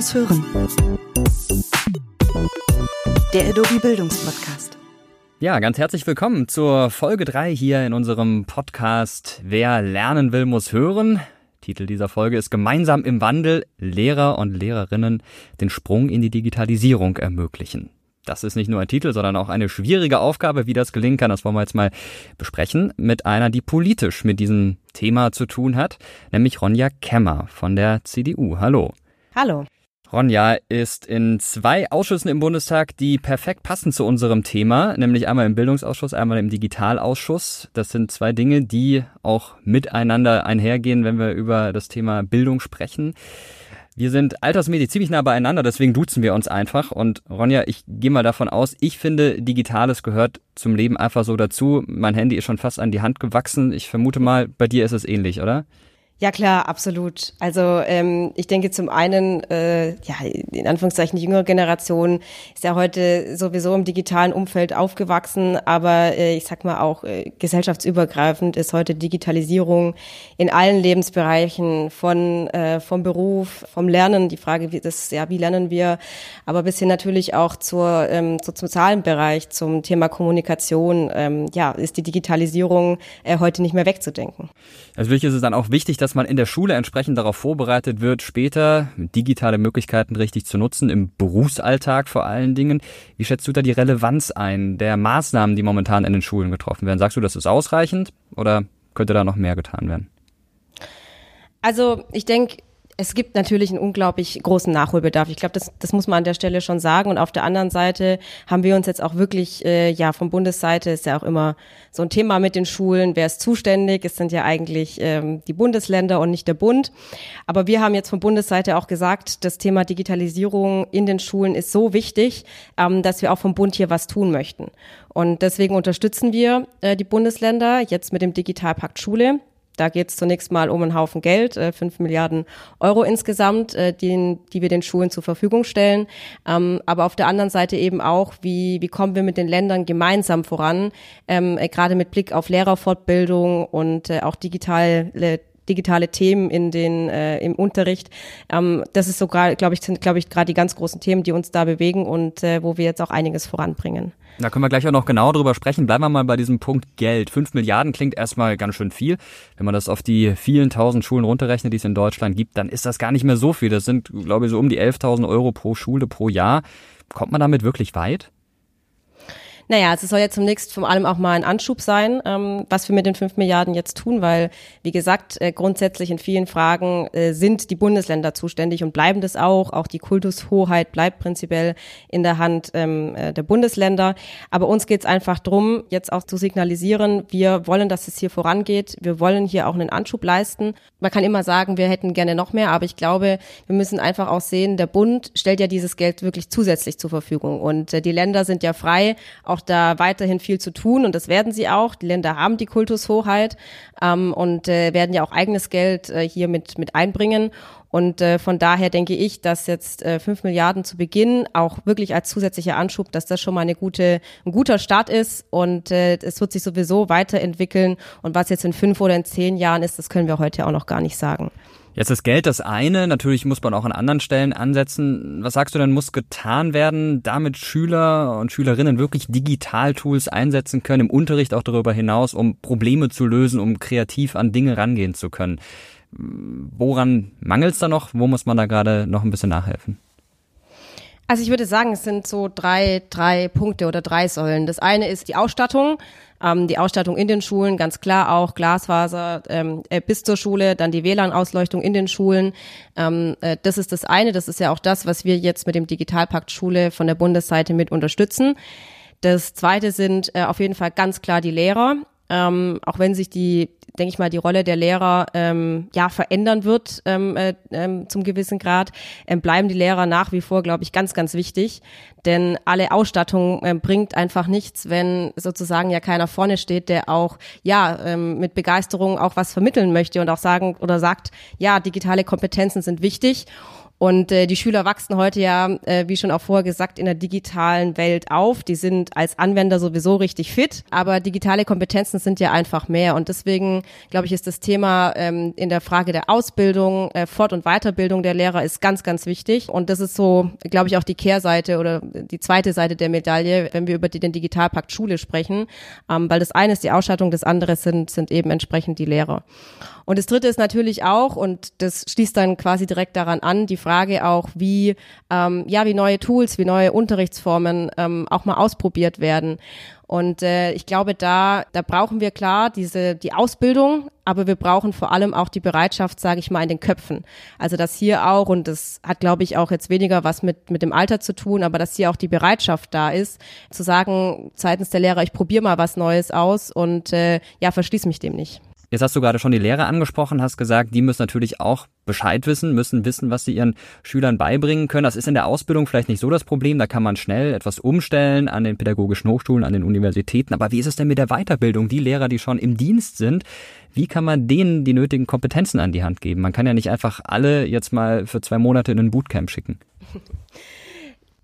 muss hören. Der Adobe Bildungspodcast. Ja, ganz herzlich willkommen zur Folge 3 hier in unserem Podcast Wer lernen will, muss hören. Titel dieser Folge ist Gemeinsam im Wandel Lehrer und Lehrerinnen den Sprung in die Digitalisierung ermöglichen. Das ist nicht nur ein Titel, sondern auch eine schwierige Aufgabe, wie das gelingen kann. Das wollen wir jetzt mal besprechen mit einer, die politisch mit diesem Thema zu tun hat, nämlich Ronja Kemmer von der CDU. Hallo. Hallo. Ronja ist in zwei Ausschüssen im Bundestag, die perfekt passen zu unserem Thema, nämlich einmal im Bildungsausschuss, einmal im Digitalausschuss. Das sind zwei Dinge, die auch miteinander einhergehen, wenn wir über das Thema Bildung sprechen. Wir sind altersmäßig ziemlich nah beieinander, deswegen duzen wir uns einfach. Und Ronja, ich gehe mal davon aus, ich finde, Digitales gehört zum Leben einfach so dazu. Mein Handy ist schon fast an die Hand gewachsen. Ich vermute mal, bei dir ist es ähnlich, oder? Ja klar, absolut. Also ähm, ich denke zum einen, äh, ja in Anführungszeichen die jüngere Generation ist ja heute sowieso im digitalen Umfeld aufgewachsen, aber äh, ich sag mal auch äh, gesellschaftsübergreifend ist heute Digitalisierung in allen Lebensbereichen von äh, vom Beruf, vom Lernen, die Frage, wie das ja wie lernen wir, aber bis hin natürlich auch zur ähm, zum sozialen Bereich, zum Thema Kommunikation, ähm, ja ist die Digitalisierung äh, heute nicht mehr wegzudenken. Natürlich ist es dann auch wichtig, dass man in der Schule entsprechend darauf vorbereitet wird, später digitale Möglichkeiten richtig zu nutzen, im Berufsalltag vor allen Dingen. Wie schätzt du da die Relevanz ein der Maßnahmen, die momentan in den Schulen getroffen werden? Sagst du, das ist ausreichend oder könnte da noch mehr getan werden? Also ich denke, es gibt natürlich einen unglaublich großen Nachholbedarf. Ich glaube, das, das muss man an der Stelle schon sagen. Und auf der anderen Seite haben wir uns jetzt auch wirklich, äh, ja, von Bundesseite ist ja auch immer so ein Thema mit den Schulen. Wer ist zuständig? Es sind ja eigentlich ähm, die Bundesländer und nicht der Bund. Aber wir haben jetzt von Bundesseite auch gesagt, das Thema Digitalisierung in den Schulen ist so wichtig, ähm, dass wir auch vom Bund hier was tun möchten. Und deswegen unterstützen wir äh, die Bundesländer jetzt mit dem Digitalpakt Schule. Da geht es zunächst mal um einen Haufen Geld, äh, 5 Milliarden Euro insgesamt, äh, die, die wir den Schulen zur Verfügung stellen. Ähm, aber auf der anderen Seite eben auch, wie, wie kommen wir mit den Ländern gemeinsam voran, ähm, äh, gerade mit Blick auf Lehrerfortbildung und äh, auch digitale digitale Themen in den äh, im Unterricht. Ähm, das ist sogar, glaube ich, sind glaube ich gerade die ganz großen Themen, die uns da bewegen und äh, wo wir jetzt auch einiges voranbringen. Da können wir gleich auch noch genau drüber sprechen. Bleiben wir mal bei diesem Punkt Geld. Fünf Milliarden klingt erstmal ganz schön viel. Wenn man das auf die vielen tausend Schulen runterrechnet, die es in Deutschland gibt, dann ist das gar nicht mehr so viel. Das sind, glaube ich, so um die 11.000 Euro pro Schule pro Jahr. Kommt man damit wirklich weit? Naja, es soll ja zunächst vor allem auch mal ein Anschub sein, ähm, was wir mit den fünf Milliarden jetzt tun, weil, wie gesagt, äh, grundsätzlich in vielen Fragen äh, sind die Bundesländer zuständig und bleiben das auch. Auch die Kultushoheit bleibt prinzipiell in der Hand ähm, äh, der Bundesländer. Aber uns geht es einfach drum, jetzt auch zu signalisieren, wir wollen, dass es hier vorangeht. Wir wollen hier auch einen Anschub leisten. Man kann immer sagen, wir hätten gerne noch mehr, aber ich glaube, wir müssen einfach auch sehen, der Bund stellt ja dieses Geld wirklich zusätzlich zur Verfügung. Und äh, die Länder sind ja frei, auch auch da weiterhin viel zu tun und das werden sie auch. Die Länder haben die Kultushoheit ähm, und äh, werden ja auch eigenes Geld äh, hier mit, mit einbringen. Und äh, von daher denke ich, dass jetzt äh, 5 Milliarden zu Beginn auch wirklich als zusätzlicher Anschub, dass das schon mal eine gute, ein guter Start ist und äh, es wird sich sowieso weiterentwickeln. Und was jetzt in fünf oder in zehn Jahren ist, das können wir heute auch noch gar nicht sagen. Jetzt ist Geld das eine, natürlich muss man auch an anderen Stellen ansetzen. Was sagst du denn, muss getan werden, damit Schüler und Schülerinnen wirklich Digitaltools einsetzen können, im Unterricht auch darüber hinaus, um Probleme zu lösen, um kreativ an Dinge rangehen zu können? Woran mangelt es da noch? Wo muss man da gerade noch ein bisschen nachhelfen? Also ich würde sagen, es sind so drei, drei Punkte oder drei Säulen. Das eine ist die Ausstattung. Ähm, die Ausstattung in den Schulen, ganz klar auch Glasfaser ähm, äh, bis zur Schule, dann die WLAN-Ausleuchtung in den Schulen. Ähm, äh, das ist das eine. Das ist ja auch das, was wir jetzt mit dem Digitalpakt Schule von der Bundesseite mit unterstützen. Das zweite sind äh, auf jeden Fall ganz klar die Lehrer. Ähm, auch wenn sich die denke ich mal, die Rolle der Lehrer ähm, ja verändern wird ähm, äh, ähm, zum gewissen Grad, ähm, bleiben die Lehrer nach wie vor, glaube ich, ganz, ganz wichtig. Denn alle Ausstattung ähm, bringt einfach nichts, wenn sozusagen ja keiner vorne steht, der auch ja ähm, mit Begeisterung auch was vermitteln möchte und auch sagen oder sagt, ja, digitale Kompetenzen sind wichtig. Und äh, die Schüler wachsen heute ja, äh, wie schon auch vorher gesagt, in der digitalen Welt auf. Die sind als Anwender sowieso richtig fit, aber digitale Kompetenzen sind ja einfach mehr. Und deswegen, glaube ich, ist das Thema ähm, in der Frage der Ausbildung, äh, Fort- und Weiterbildung der Lehrer ist ganz, ganz wichtig. Und das ist so, glaube ich, auch die Kehrseite oder die zweite Seite der Medaille, wenn wir über den Digitalpakt Schule sprechen. Ähm, weil das eine ist die Ausstattung, das andere sind, sind eben entsprechend die Lehrer. Und das dritte ist natürlich auch, und das schließt dann quasi direkt daran an, die Frage auch, wie, ähm, ja, wie neue Tools, wie neue Unterrichtsformen ähm, auch mal ausprobiert werden. Und äh, ich glaube, da, da brauchen wir klar diese die Ausbildung, aber wir brauchen vor allem auch die Bereitschaft, sage ich mal, in den Köpfen. Also dass hier auch, und das hat, glaube ich, auch jetzt weniger was mit, mit dem Alter zu tun, aber dass hier auch die Bereitschaft da ist, zu sagen, seitens der Lehrer, ich probiere mal was Neues aus und äh, ja, verschließ mich dem nicht. Jetzt hast du gerade schon die Lehrer angesprochen, hast gesagt, die müssen natürlich auch Bescheid wissen, müssen wissen, was sie ihren Schülern beibringen können. Das ist in der Ausbildung vielleicht nicht so das Problem. Da kann man schnell etwas umstellen an den pädagogischen Hochschulen, an den Universitäten. Aber wie ist es denn mit der Weiterbildung? Die Lehrer, die schon im Dienst sind, wie kann man denen die nötigen Kompetenzen an die Hand geben? Man kann ja nicht einfach alle jetzt mal für zwei Monate in ein Bootcamp schicken.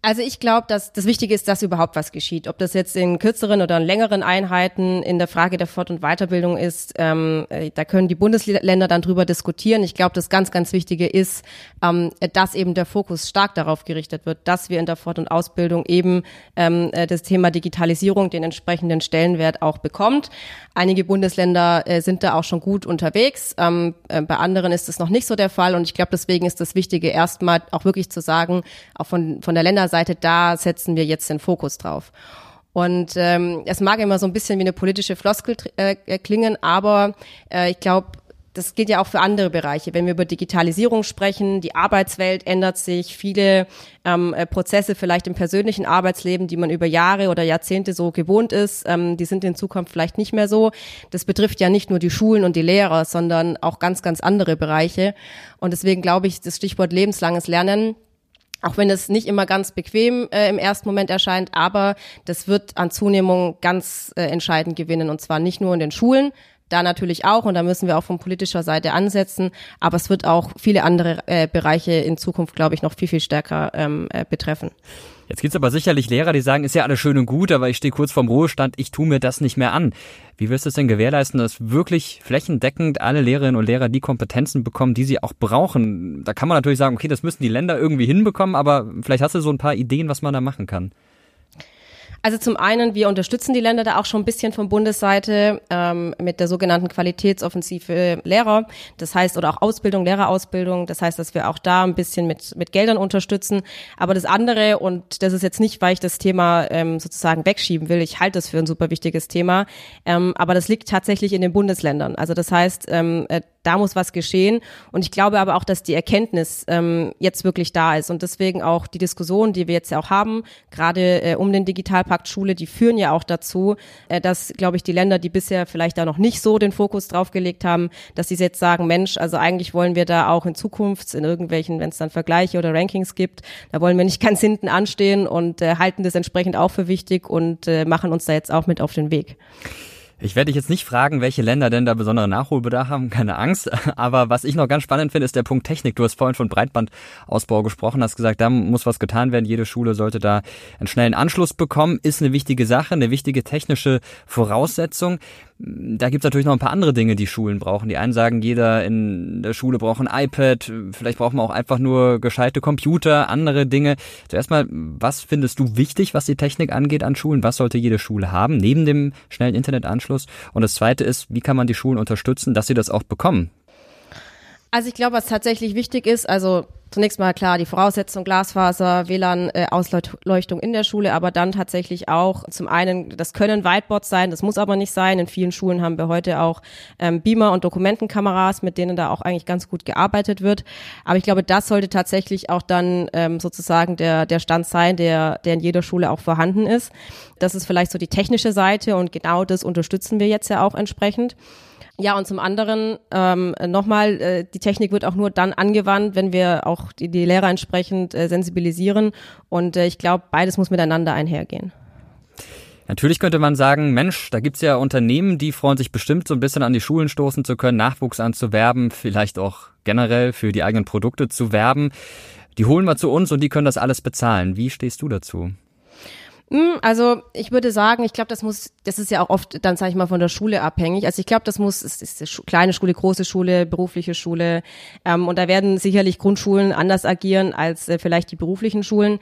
Also ich glaube, dass das Wichtige ist, dass überhaupt was geschieht. Ob das jetzt in kürzeren oder in längeren Einheiten in der Frage der Fort- und Weiterbildung ist, ähm, äh, da können die Bundesländer dann drüber diskutieren. Ich glaube, das ganz, ganz Wichtige ist, ähm, dass eben der Fokus stark darauf gerichtet wird, dass wir in der Fort- und Ausbildung eben ähm, äh, das Thema Digitalisierung den entsprechenden Stellenwert auch bekommt. Einige Bundesländer äh, sind da auch schon gut unterwegs. Ähm, äh, bei anderen ist das noch nicht so der Fall. Und ich glaube, deswegen ist das Wichtige, erstmal auch wirklich zu sagen, auch von, von der Länderseite, Seite, da setzen wir jetzt den Fokus drauf. Und ähm, es mag immer so ein bisschen wie eine politische Floskel äh, äh, klingen, aber äh, ich glaube, das gilt ja auch für andere Bereiche. Wenn wir über Digitalisierung sprechen, die Arbeitswelt ändert sich, viele ähm, äh, Prozesse vielleicht im persönlichen Arbeitsleben, die man über Jahre oder Jahrzehnte so gewohnt ist, ähm, die sind in Zukunft vielleicht nicht mehr so. Das betrifft ja nicht nur die Schulen und die Lehrer, sondern auch ganz, ganz andere Bereiche. Und deswegen glaube ich, das Stichwort lebenslanges Lernen auch wenn es nicht immer ganz bequem äh, im ersten Moment erscheint, aber das wird an Zunehmung ganz äh, entscheidend gewinnen und zwar nicht nur in den Schulen, da natürlich auch und da müssen wir auch von politischer Seite ansetzen, aber es wird auch viele andere äh, Bereiche in Zukunft, glaube ich, noch viel, viel stärker ähm, äh, betreffen. Jetzt gibt's aber sicherlich Lehrer, die sagen, ist ja alles schön und gut, aber ich stehe kurz vorm Ruhestand, ich tue mir das nicht mehr an. Wie wirst du es denn gewährleisten, dass wirklich flächendeckend alle Lehrerinnen und Lehrer die Kompetenzen bekommen, die sie auch brauchen? Da kann man natürlich sagen, okay, das müssen die Länder irgendwie hinbekommen, aber vielleicht hast du so ein paar Ideen, was man da machen kann. Also zum einen, wir unterstützen die Länder da auch schon ein bisschen von Bundesseite ähm, mit der sogenannten Qualitätsoffensive Lehrer. Das heißt, oder auch Ausbildung, Lehrerausbildung. Das heißt, dass wir auch da ein bisschen mit, mit Geldern unterstützen. Aber das andere, und das ist jetzt nicht, weil ich das Thema ähm, sozusagen wegschieben will, ich halte das für ein super wichtiges Thema, ähm, aber das liegt tatsächlich in den Bundesländern. Also das heißt, ähm, äh, da muss was geschehen. Und ich glaube aber auch, dass die Erkenntnis ähm, jetzt wirklich da ist. Und deswegen auch die Diskussion, die wir jetzt ja auch haben, gerade äh, um den Digitalpakt Schule, die führen ja auch dazu, äh, dass, glaube ich, die Länder, die bisher vielleicht da noch nicht so den Fokus drauf gelegt haben, dass sie jetzt sagen, Mensch, also eigentlich wollen wir da auch in Zukunft in irgendwelchen, wenn es dann Vergleiche oder Rankings gibt, da wollen wir nicht ganz hinten anstehen und äh, halten das entsprechend auch für wichtig und äh, machen uns da jetzt auch mit auf den Weg. Ich werde dich jetzt nicht fragen, welche Länder denn da besonderen Nachholbedarf haben, keine Angst. Aber was ich noch ganz spannend finde, ist der Punkt Technik. Du hast vorhin von Breitbandausbau gesprochen, hast gesagt, da muss was getan werden. Jede Schule sollte da einen schnellen Anschluss bekommen. Ist eine wichtige Sache, eine wichtige technische Voraussetzung. Da gibt's natürlich noch ein paar andere Dinge, die Schulen brauchen. Die einen sagen, jeder in der Schule braucht ein iPad, vielleicht braucht man auch einfach nur gescheite Computer, andere Dinge. Zuerst mal, was findest du wichtig, was die Technik angeht an Schulen? Was sollte jede Schule haben, neben dem schnellen Internetanschluss? Und das Zweite ist, wie kann man die Schulen unterstützen, dass sie das auch bekommen? Also ich glaube, was tatsächlich wichtig ist, also zunächst mal klar die Voraussetzung Glasfaser, WLAN, äh, Ausleuchtung in der Schule, aber dann tatsächlich auch zum einen, das können Whiteboards sein, das muss aber nicht sein. In vielen Schulen haben wir heute auch ähm, Beamer und Dokumentenkameras, mit denen da auch eigentlich ganz gut gearbeitet wird. Aber ich glaube, das sollte tatsächlich auch dann ähm, sozusagen der, der Stand sein, der, der in jeder Schule auch vorhanden ist. Das ist vielleicht so die technische Seite und genau das unterstützen wir jetzt ja auch entsprechend. Ja, und zum anderen ähm, nochmal, äh, die Technik wird auch nur dann angewandt, wenn wir auch die, die Lehrer entsprechend äh, sensibilisieren. Und äh, ich glaube, beides muss miteinander einhergehen. Natürlich könnte man sagen, Mensch, da gibt's ja Unternehmen, die freuen sich bestimmt so ein bisschen an die Schulen stoßen zu können, Nachwuchs anzuwerben, vielleicht auch generell für die eigenen Produkte zu werben. die holen wir zu uns und die können das alles bezahlen. Wie stehst du dazu? Hm, also ich würde sagen, ich glaube, das muss, das ist ja auch oft dann sage ich mal von der Schule abhängig. Also ich glaube, das muss, es ist kleine Schule, große Schule, berufliche Schule ähm, und da werden sicherlich Grundschulen anders agieren als äh, vielleicht die beruflichen Schulen.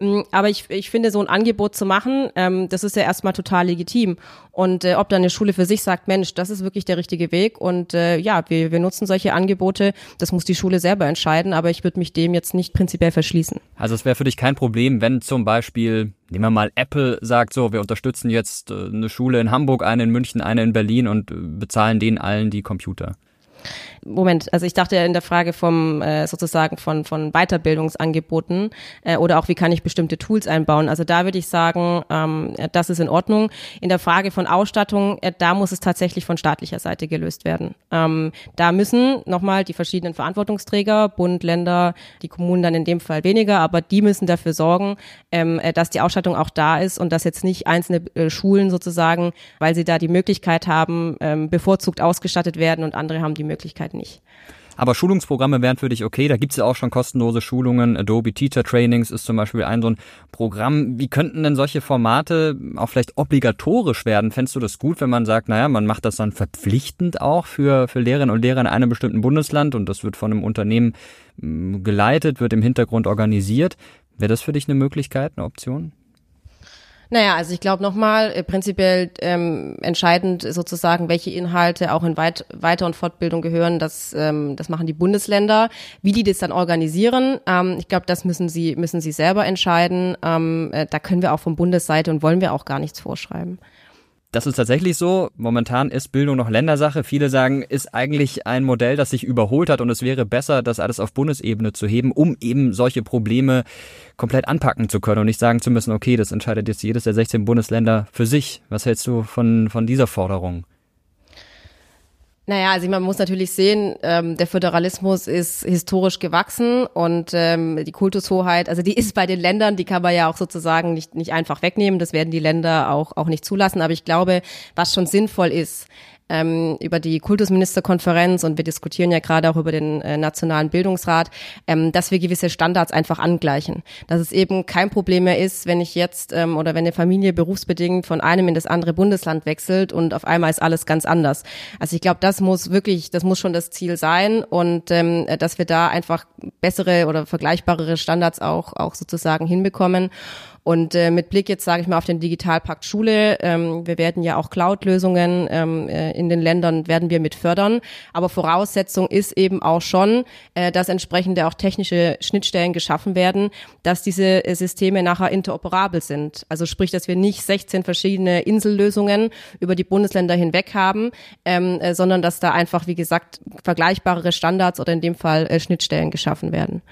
Mm, aber ich, ich finde, so ein Angebot zu machen, ähm, das ist ja erstmal total legitim. Und äh, ob dann eine Schule für sich sagt, Mensch, das ist wirklich der richtige Weg und äh, ja, wir, wir nutzen solche Angebote, das muss die Schule selber entscheiden, aber ich würde mich dem jetzt nicht prinzipiell verschließen. Also es wäre für dich kein Problem, wenn zum Beispiel, nehmen wir mal Apple sagt so, wir unterstützen jetzt äh, eine Schule in Hamburg, eine in München, eine in Berlin und äh, bezahlen denen allen die Computer. Moment, also ich dachte ja in der Frage vom äh, sozusagen von von Weiterbildungsangeboten äh, oder auch wie kann ich bestimmte Tools einbauen. Also da würde ich sagen, ähm, das ist in Ordnung. In der Frage von Ausstattung, äh, da muss es tatsächlich von staatlicher Seite gelöst werden. Ähm, da müssen nochmal die verschiedenen Verantwortungsträger, Bund, Länder, die Kommunen dann in dem Fall weniger, aber die müssen dafür sorgen, ähm, äh, dass die Ausstattung auch da ist und dass jetzt nicht einzelne Schulen sozusagen, weil sie da die Möglichkeit haben, bevorzugt ausgestattet werden und andere haben die Möglichkeit nicht. Aber Schulungsprogramme wären für dich okay. Da gibt's ja auch schon kostenlose Schulungen. Adobe Teacher Trainings ist zum Beispiel ein so ein Programm. Wie könnten denn solche Formate auch vielleicht obligatorisch werden? Fändest du das gut, wenn man sagt, naja, man macht das dann verpflichtend auch für, für Lehrerinnen und Lehrer in einem bestimmten Bundesland und das wird von einem Unternehmen hm, geleitet, wird im Hintergrund organisiert? Wäre das für dich eine Möglichkeit, eine Option? Naja, also ich glaube nochmal, äh, prinzipiell ähm, entscheidend sozusagen, welche Inhalte auch in Weit Weiter- und Fortbildung gehören, das, ähm, das machen die Bundesländer. Wie die das dann organisieren, ähm, ich glaube, das müssen sie, müssen sie selber entscheiden. Ähm, äh, da können wir auch von Bundesseite und wollen wir auch gar nichts vorschreiben. Das ist tatsächlich so. Momentan ist Bildung noch Ländersache. Viele sagen, ist eigentlich ein Modell, das sich überholt hat und es wäre besser, das alles auf Bundesebene zu heben, um eben solche Probleme komplett anpacken zu können und nicht sagen zu müssen, okay, das entscheidet jetzt jedes der 16 Bundesländer für sich. Was hältst du von, von dieser Forderung? Naja, also man muss natürlich sehen, ähm, der Föderalismus ist historisch gewachsen und ähm, die Kultushoheit, also die ist bei den Ländern, die kann man ja auch sozusagen nicht, nicht einfach wegnehmen. Das werden die Länder auch, auch nicht zulassen. Aber ich glaube, was schon sinnvoll ist, ähm, über die Kultusministerkonferenz und wir diskutieren ja gerade auch über den äh, Nationalen Bildungsrat, ähm, dass wir gewisse Standards einfach angleichen. Dass es eben kein Problem mehr ist, wenn ich jetzt ähm, oder wenn eine Familie berufsbedingt von einem in das andere Bundesland wechselt und auf einmal ist alles ganz anders. Also ich glaube, das muss wirklich, das muss schon das Ziel sein und ähm, dass wir da einfach bessere oder vergleichbarere Standards auch, auch sozusagen hinbekommen. Und äh, mit Blick jetzt, sage ich mal, auf den Digitalpakt Schule, ähm, wir werden ja auch Cloud-Lösungen ähm, äh, in den Ländern, werden wir mit fördern. Aber Voraussetzung ist eben auch schon, äh, dass entsprechende auch technische Schnittstellen geschaffen werden, dass diese äh, Systeme nachher interoperabel sind. Also sprich, dass wir nicht 16 verschiedene Insellösungen über die Bundesländer hinweg haben, ähm, äh, sondern dass da einfach, wie gesagt, vergleichbare Standards oder in dem Fall äh, Schnittstellen geschaffen werden.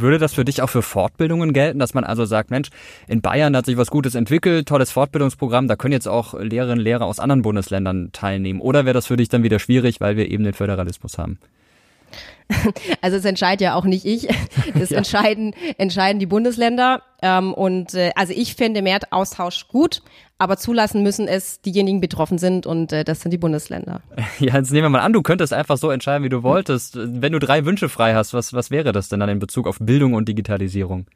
Würde das für dich auch für Fortbildungen gelten, dass man also sagt, Mensch, in Bayern hat sich was Gutes entwickelt, tolles Fortbildungsprogramm, da können jetzt auch Lehrerinnen und Lehrer aus anderen Bundesländern teilnehmen. Oder wäre das für dich dann wieder schwierig, weil wir eben den Föderalismus haben? Also es entscheidet ja auch nicht ich, das ja. entscheiden, entscheiden die Bundesländer. Ähm, und äh, also ich fände mehr Austausch gut, aber zulassen müssen es diejenigen betroffen sind und äh, das sind die Bundesländer. Ja, jetzt nehmen wir mal an, du könntest einfach so entscheiden, wie du wolltest. Wenn du drei Wünsche frei hast, was, was wäre das denn dann in Bezug auf Bildung und Digitalisierung?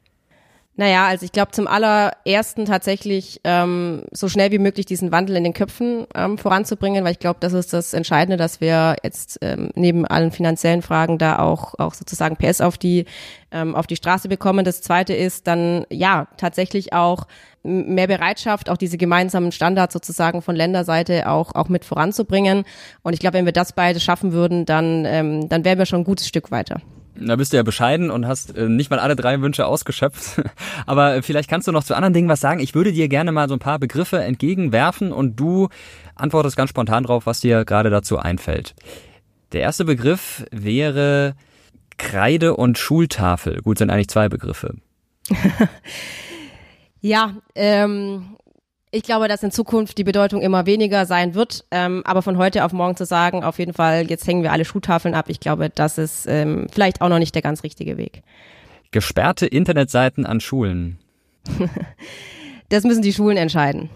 Naja, also ich glaube zum allerersten tatsächlich ähm, so schnell wie möglich diesen Wandel in den Köpfen ähm, voranzubringen, weil ich glaube, das ist das Entscheidende, dass wir jetzt ähm, neben allen finanziellen Fragen da auch auch sozusagen PS auf die ähm, auf die Straße bekommen. Das Zweite ist dann ja tatsächlich auch mehr Bereitschaft, auch diese gemeinsamen Standards sozusagen von Länderseite auch auch mit voranzubringen. Und ich glaube, wenn wir das beide schaffen würden, dann ähm, dann wären wir schon ein gutes Stück weiter. Da bist du ja bescheiden und hast äh, nicht mal alle drei Wünsche ausgeschöpft. Aber äh, vielleicht kannst du noch zu anderen Dingen was sagen. Ich würde dir gerne mal so ein paar Begriffe entgegenwerfen und du antwortest ganz spontan drauf, was dir gerade dazu einfällt. Der erste Begriff wäre Kreide und Schultafel. Gut, sind eigentlich zwei Begriffe. ja, ähm, ich glaube, dass in Zukunft die Bedeutung immer weniger sein wird. Ähm, aber von heute auf morgen zu sagen, auf jeden Fall, jetzt hängen wir alle Schuhtafeln ab, ich glaube, das ist ähm, vielleicht auch noch nicht der ganz richtige Weg. Gesperrte Internetseiten an Schulen. das müssen die Schulen entscheiden.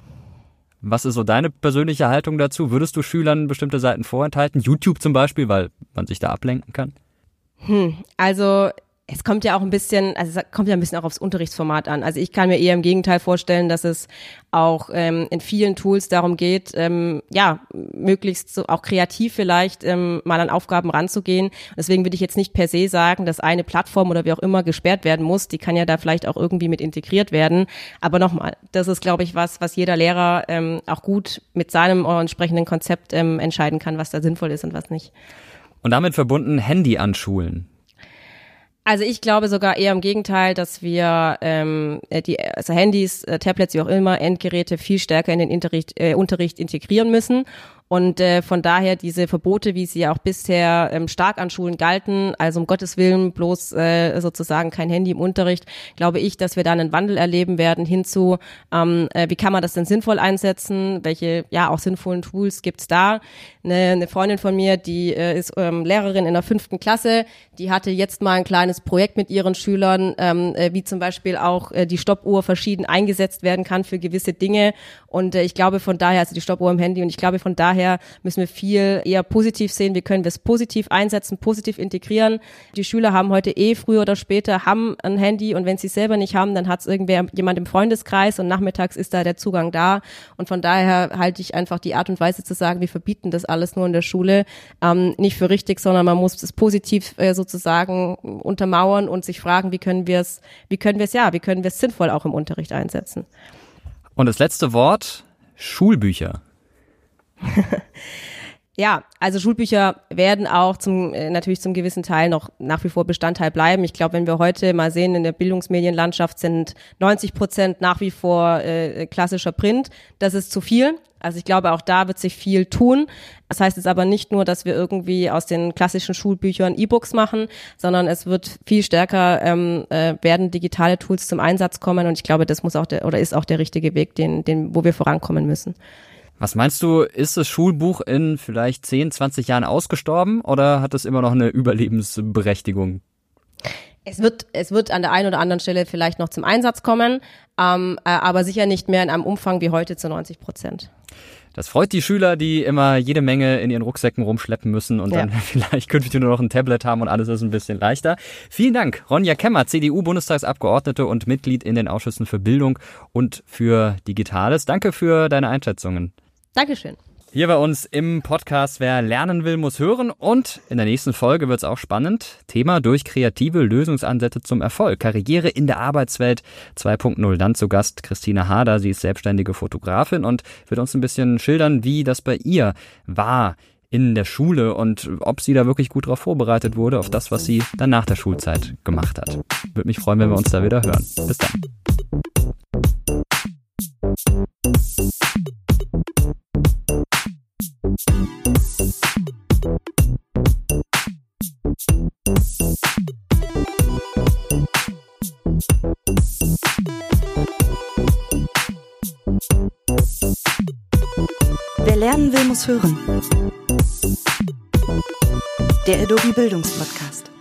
Was ist so deine persönliche Haltung dazu? Würdest du Schülern bestimmte Seiten vorenthalten? YouTube zum Beispiel, weil man sich da ablenken kann? Hm, also es kommt ja auch ein bisschen, also es kommt ja ein bisschen auch aufs Unterrichtsformat an. Also ich kann mir eher im Gegenteil vorstellen, dass es auch ähm, in vielen Tools darum geht, ähm, ja, möglichst so auch kreativ vielleicht ähm, mal an Aufgaben ranzugehen. Deswegen würde ich jetzt nicht per se sagen, dass eine Plattform oder wie auch immer gesperrt werden muss. Die kann ja da vielleicht auch irgendwie mit integriert werden. Aber nochmal, das ist, glaube ich, was, was jeder Lehrer ähm, auch gut mit seinem entsprechenden Konzept ähm, entscheiden kann, was da sinnvoll ist und was nicht. Und damit verbunden Handy an Schulen. Also ich glaube sogar eher im Gegenteil, dass wir ähm, äh, die also Handys, äh, Tablets, wie auch immer, Endgeräte viel stärker in den Unterricht, äh, Unterricht integrieren müssen und äh, von daher diese Verbote, wie sie ja auch bisher ähm, stark an Schulen galten, also um Gottes Willen bloß äh, sozusagen kein Handy im Unterricht, glaube ich, dass wir da einen Wandel erleben werden hinzu, ähm, äh, wie kann man das denn sinnvoll einsetzen, welche ja auch sinnvollen Tools gibt's da. Eine, eine Freundin von mir, die äh, ist ähm, Lehrerin in der fünften Klasse, die hatte jetzt mal ein kleines Projekt mit ihren Schülern, ähm, äh, wie zum Beispiel auch äh, die Stoppuhr verschieden eingesetzt werden kann für gewisse Dinge. Und äh, ich glaube von daher, also die Stoppuhr im Handy, und ich glaube von daher, müssen wir viel eher positiv sehen. Wie können wir es positiv einsetzen, positiv integrieren? Die Schüler haben heute eh früher oder später haben ein Handy und wenn sie es selber nicht haben, dann hat es irgendwer jemand im Freundeskreis und nachmittags ist da der Zugang da. Und von daher halte ich einfach die Art und Weise zu sagen, wir verbieten das alles nur in der Schule, ähm, nicht für richtig, sondern man muss es positiv äh, sozusagen untermauern und sich fragen, wie können wir es, wie können wir es ja, wie können wir es sinnvoll auch im Unterricht einsetzen. Und das letzte Wort, Schulbücher. Ja, also Schulbücher werden auch zum äh, natürlich zum gewissen Teil noch nach wie vor Bestandteil bleiben. Ich glaube, wenn wir heute mal sehen in der Bildungsmedienlandschaft sind 90 Prozent nach wie vor äh, klassischer Print. Das ist zu viel. Also ich glaube, auch da wird sich viel tun. Das heißt jetzt aber nicht nur, dass wir irgendwie aus den klassischen Schulbüchern E-Books machen, sondern es wird viel stärker ähm, äh, werden digitale Tools zum Einsatz kommen. Und ich glaube, das muss auch der oder ist auch der richtige Weg, den, den wo wir vorankommen müssen. Was meinst du, ist das Schulbuch in vielleicht 10, 20 Jahren ausgestorben oder hat es immer noch eine Überlebensberechtigung? Es wird, es wird an der einen oder anderen Stelle vielleicht noch zum Einsatz kommen, ähm, äh, aber sicher nicht mehr in einem Umfang wie heute zu 90 Prozent. Das freut die Schüler, die immer jede Menge in ihren Rucksäcken rumschleppen müssen und ja. dann vielleicht künftig nur noch ein Tablet haben und alles ist ein bisschen leichter. Vielen Dank, Ronja Kemmer, CDU-Bundestagsabgeordnete und Mitglied in den Ausschüssen für Bildung und für Digitales. Danke für deine Einschätzungen. Dankeschön. Hier bei uns im Podcast Wer lernen will, muss hören. Und in der nächsten Folge wird es auch spannend. Thema durch kreative Lösungsansätze zum Erfolg. Karriere in der Arbeitswelt 2.0. Dann zu Gast Christina Hader. Sie ist selbstständige Fotografin und wird uns ein bisschen schildern, wie das bei ihr war in der Schule und ob sie da wirklich gut darauf vorbereitet wurde, auf das, was sie dann nach der Schulzeit gemacht hat. Würde mich freuen, wenn wir uns da wieder hören. Bis dann. Lernen will, muss hören. Der Adobe Bildungspodcast.